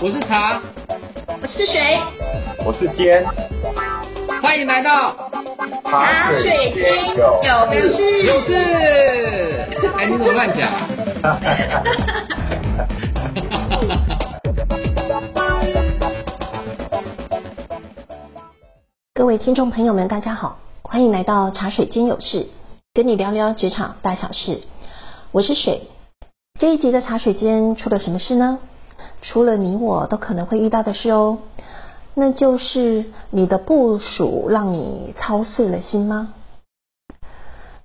我是茶，我是水，我是坚，欢迎来到茶水间有事有事。哎，你怎么乱讲？各位听众朋友们，大家好，欢迎来到茶水间有事，跟你聊聊职场大小事。我是水。这一集的茶水间出了什么事呢？除了你我都可能会遇到的事哦，那就是你的部署让你操碎了心吗？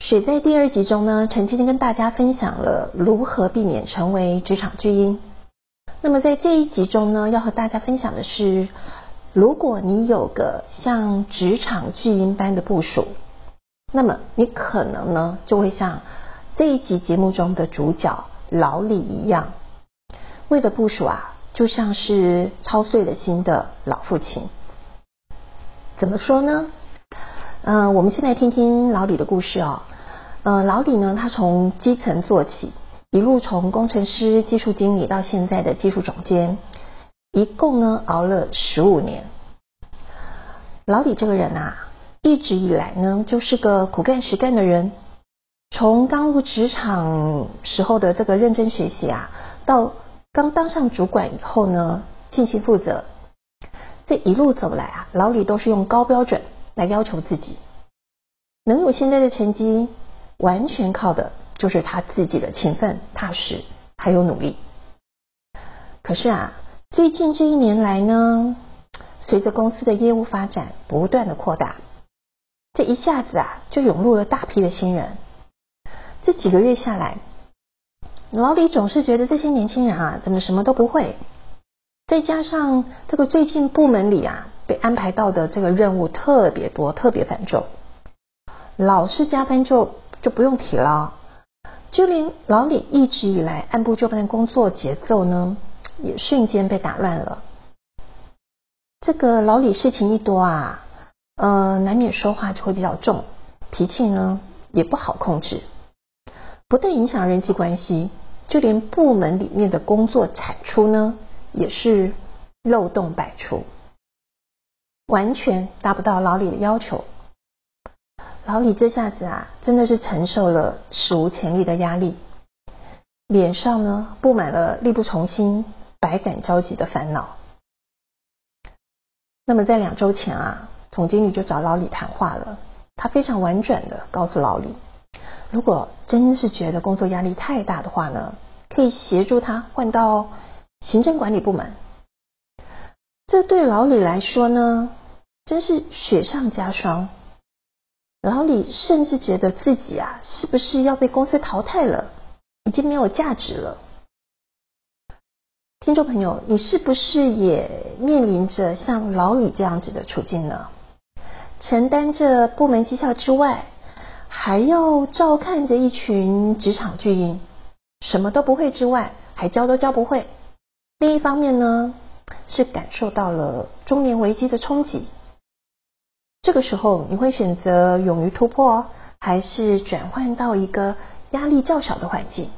水在第二集中呢，曾经跟大家分享了如何避免成为职场巨婴。那么在这一集中呢，要和大家分享的是，如果你有个像职场巨婴般的部署，那么你可能呢就会像这一集节目中的主角老李一样，为了部署啊，就像是操碎了心的老父亲。怎么说呢？嗯，我们先来听听老李的故事哦。呃，老李呢，他从基层做起，一路从工程师、技术经理到现在的技术总监，一共呢熬了十五年。老李这个人啊，一直以来呢就是个苦干实干的人。从刚入职场时候的这个认真学习啊，到刚当上主管以后呢，尽心负责。这一路走来啊，老李都是用高标准来要求自己，能有现在的成绩。完全靠的就是他自己的勤奋、踏实还有努力。可是啊，最近这一年来呢，随着公司的业务发展不断的扩大，这一下子啊，就涌入了大批的新人。这几个月下来，老李总是觉得这些年轻人啊，怎么什么都不会？再加上这个最近部门里啊，被安排到的这个任务特别多、特别繁重，老是加班就。就不用提了，就连老李一直以来按部就班的工作节奏呢，也瞬间被打乱了。这个老李事情一多啊，呃，难免说话就会比较重，脾气呢也不好控制，不但影响人际关系，就连部门里面的工作产出呢，也是漏洞百出，完全达不到老李的要求。老李这下子啊，真的是承受了史无前例的压力，脸上呢布满了力不从心、百感交集的烦恼。那么在两周前啊，总经理就找老李谈话了，他非常婉转的告诉老李，如果真是觉得工作压力太大的话呢，可以协助他换到行政管理部门。这对老李来说呢，真是雪上加霜。老李甚至觉得自己啊，是不是要被公司淘汰了？已经没有价值了。听众朋友，你是不是也面临着像老李这样子的处境呢？承担着部门绩效之外，还要照看着一群职场巨婴，什么都不会之外，还教都教不会。另一方面呢，是感受到了中年危机的冲击。这个时候，你会选择勇于突破，还是转换到一个压力较小的环境？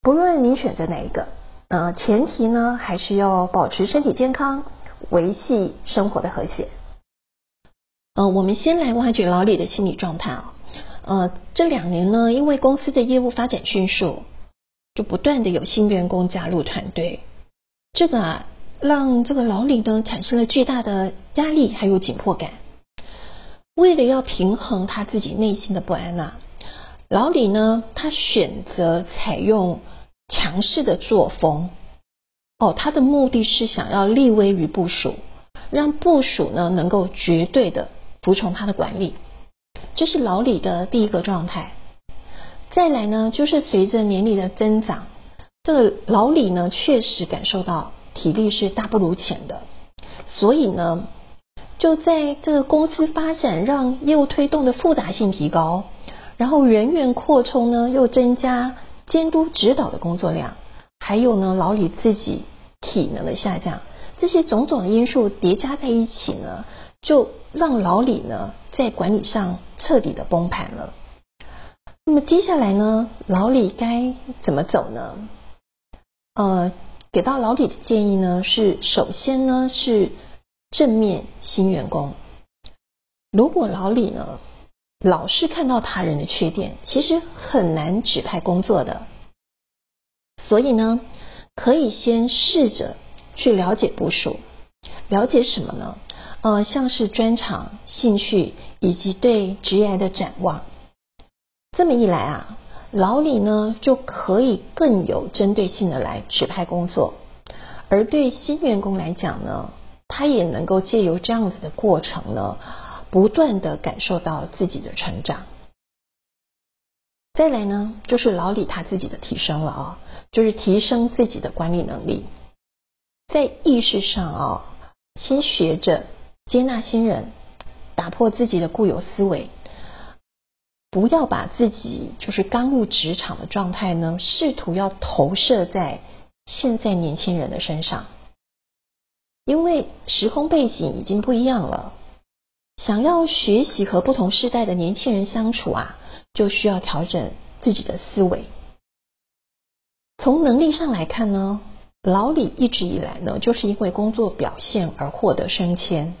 不论你选择哪一个，呃，前提呢，还是要保持身体健康，维系生活的和谐。呃，我们先来挖掘老李的心理状态啊。呃，这两年呢，因为公司的业务发展迅速，就不断的有新员工加入团队，这个啊。让这个老李呢产生了巨大的压力还有紧迫感。为了要平衡他自己内心的不安呐，老李呢他选择采用强势的作风。哦，他的目的是想要立威于部署，让部署呢能够绝对的服从他的管理。这是老李的第一个状态。再来呢，就是随着年龄的增长，这个老李呢确实感受到。体力是大不如前的，所以呢，就在这个公司发展让业务推动的复杂性提高，然后人员扩充呢又增加监督指导的工作量，还有呢老李自己体能的下降，这些种种的因素叠加在一起呢，就让老李呢在管理上彻底的崩盘了。那么接下来呢，老李该怎么走呢？呃。给到老李的建议呢是，首先呢是正面新员工。如果老李呢老是看到他人的缺点，其实很难指派工作的。所以呢，可以先试着去了解部署，了解什么呢？呃，像是专长、兴趣以及对职业的展望。这么一来啊，老李呢就可以更有针对性的来指派工作，而对新员工来讲呢，他也能够借由这样子的过程呢，不断的感受到自己的成长。再来呢，就是老李他自己的提升了啊，就是提升自己的管理能力，在意识上啊，先学着接纳新人，打破自己的固有思维，不要把自己就是刚入职场的状态呢，试图要投射在现在年轻人的身上，因为时空背景已经不一样了，想要学习和不同世代的年轻人相处啊。就需要调整自己的思维。从能力上来看呢，老李一直以来呢，就是因为工作表现而获得升迁。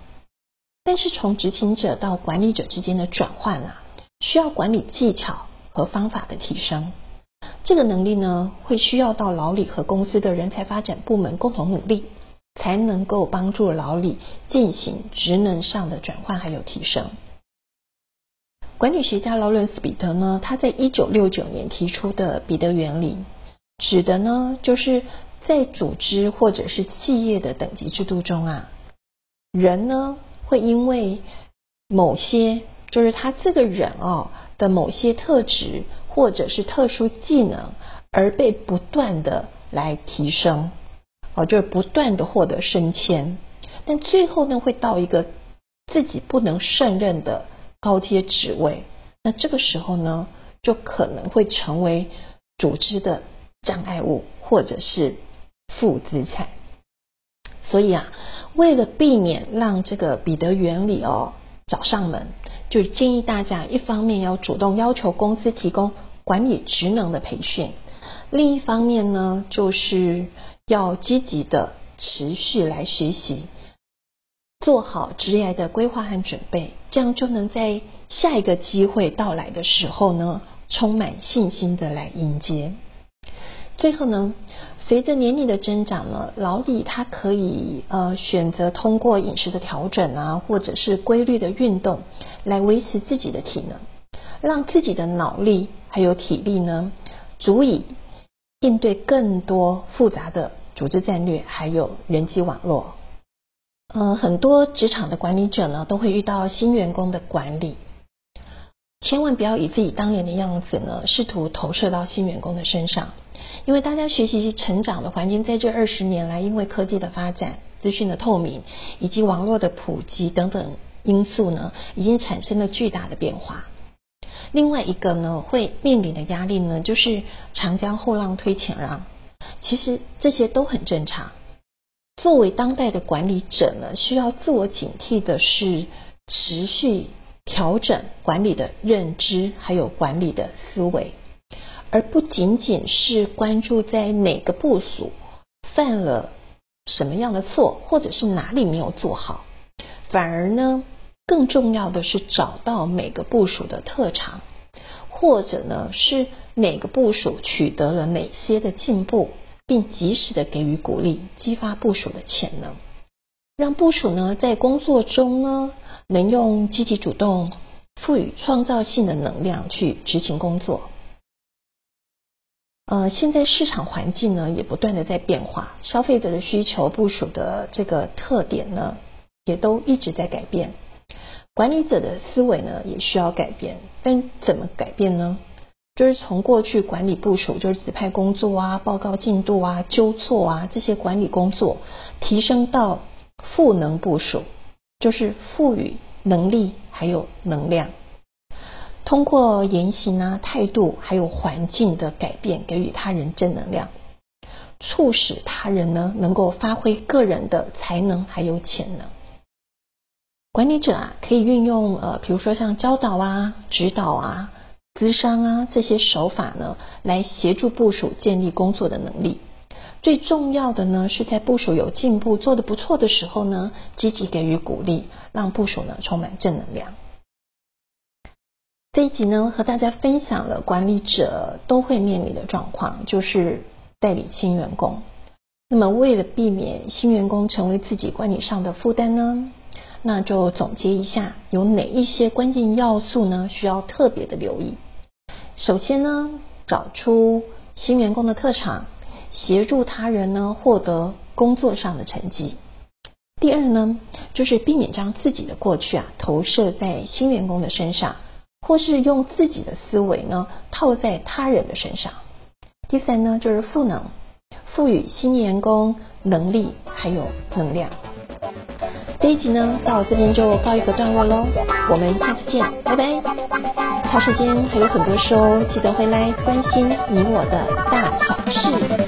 但是从执行者到管理者之间的转换啊，需要管理技巧和方法的提升。这个能力呢，会需要到老李和公司的人才发展部门共同努力，才能够帮助老李进行职能上的转换还有提升。管理学家劳伦斯·彼得呢，他在一九六九年提出的彼得原理，指的呢就是在组织或者是企业的等级制度中啊，人呢会因为某些就是他这个人哦的某些特质或者是特殊技能而被不断的来提升，哦就是不断的获得升迁，但最后呢会到一个自己不能胜任的。高阶职位，那这个时候呢，就可能会成为组织的障碍物，或者是负资产。所以啊，为了避免让这个彼得原理哦找上门，就建议大家一方面要主动要求公司提供管理职能的培训，另一方面呢，就是要积极的持续来学习。做好职业的规划和准备，这样就能在下一个机会到来的时候呢，充满信心的来迎接。最后呢，随着年龄的增长呢，老李他可以呃选择通过饮食的调整啊，或者是规律的运动来维持自己的体能，让自己的脑力还有体力呢，足以应对更多复杂的组织战略还有人际网络。呃，很多职场的管理者呢，都会遇到新员工的管理，千万不要以自己当年的样子呢，试图投射到新员工的身上，因为大家学习成长的环境在这二十年来，因为科技的发展、资讯的透明以及网络的普及等等因素呢，已经产生了巨大的变化。另外一个呢，会面临的压力呢，就是长江后浪推前浪，其实这些都很正常。作为当代的管理者呢，需要自我警惕的是持续调整管理的认知，还有管理的思维，而不仅仅是关注在哪个部署犯了什么样的错，或者是哪里没有做好，反而呢，更重要的是找到每个部署的特长，或者呢是哪个部署取得了哪些的进步。并及时的给予鼓励，激发部署的潜能，让部署呢在工作中呢能用积极主动、赋予创造性的能量去执行工作。呃，现在市场环境呢也不断的在变化，消费者的需求、部署的这个特点呢也都一直在改变，管理者的思维呢也需要改变，但怎么改变呢？就是从过去管理部署，就是指派工作啊、报告进度啊、纠错啊这些管理工作，提升到赋能部署，就是赋予能力还有能量，通过言行啊、态度还有环境的改变，给予他人正能量，促使他人呢能够发挥个人的才能还有潜能。管理者啊，可以运用呃，比如说像教导啊、指导啊。资商啊，这些手法呢，来协助部署建立工作的能力。最重要的呢，是在部署有进步、做得不错的时候呢，积极给予鼓励，让部署呢充满正能量。这一集呢，和大家分享了管理者都会面临的状况，就是代理新员工。那么，为了避免新员工成为自己管理上的负担呢，那就总结一下，有哪一些关键要素呢？需要特别的留意。首先呢，找出新员工的特长，协助他人呢获得工作上的成绩。第二呢，就是避免将自己的过去啊投射在新员工的身上，或是用自己的思维呢套在他人的身上。第三呢，就是赋能。赋予新员工能力还有能量。这一集呢，到这边就告一个段落喽。我们下次见，拜拜。茶水间还有很多书，记得回来关心你我的大小事。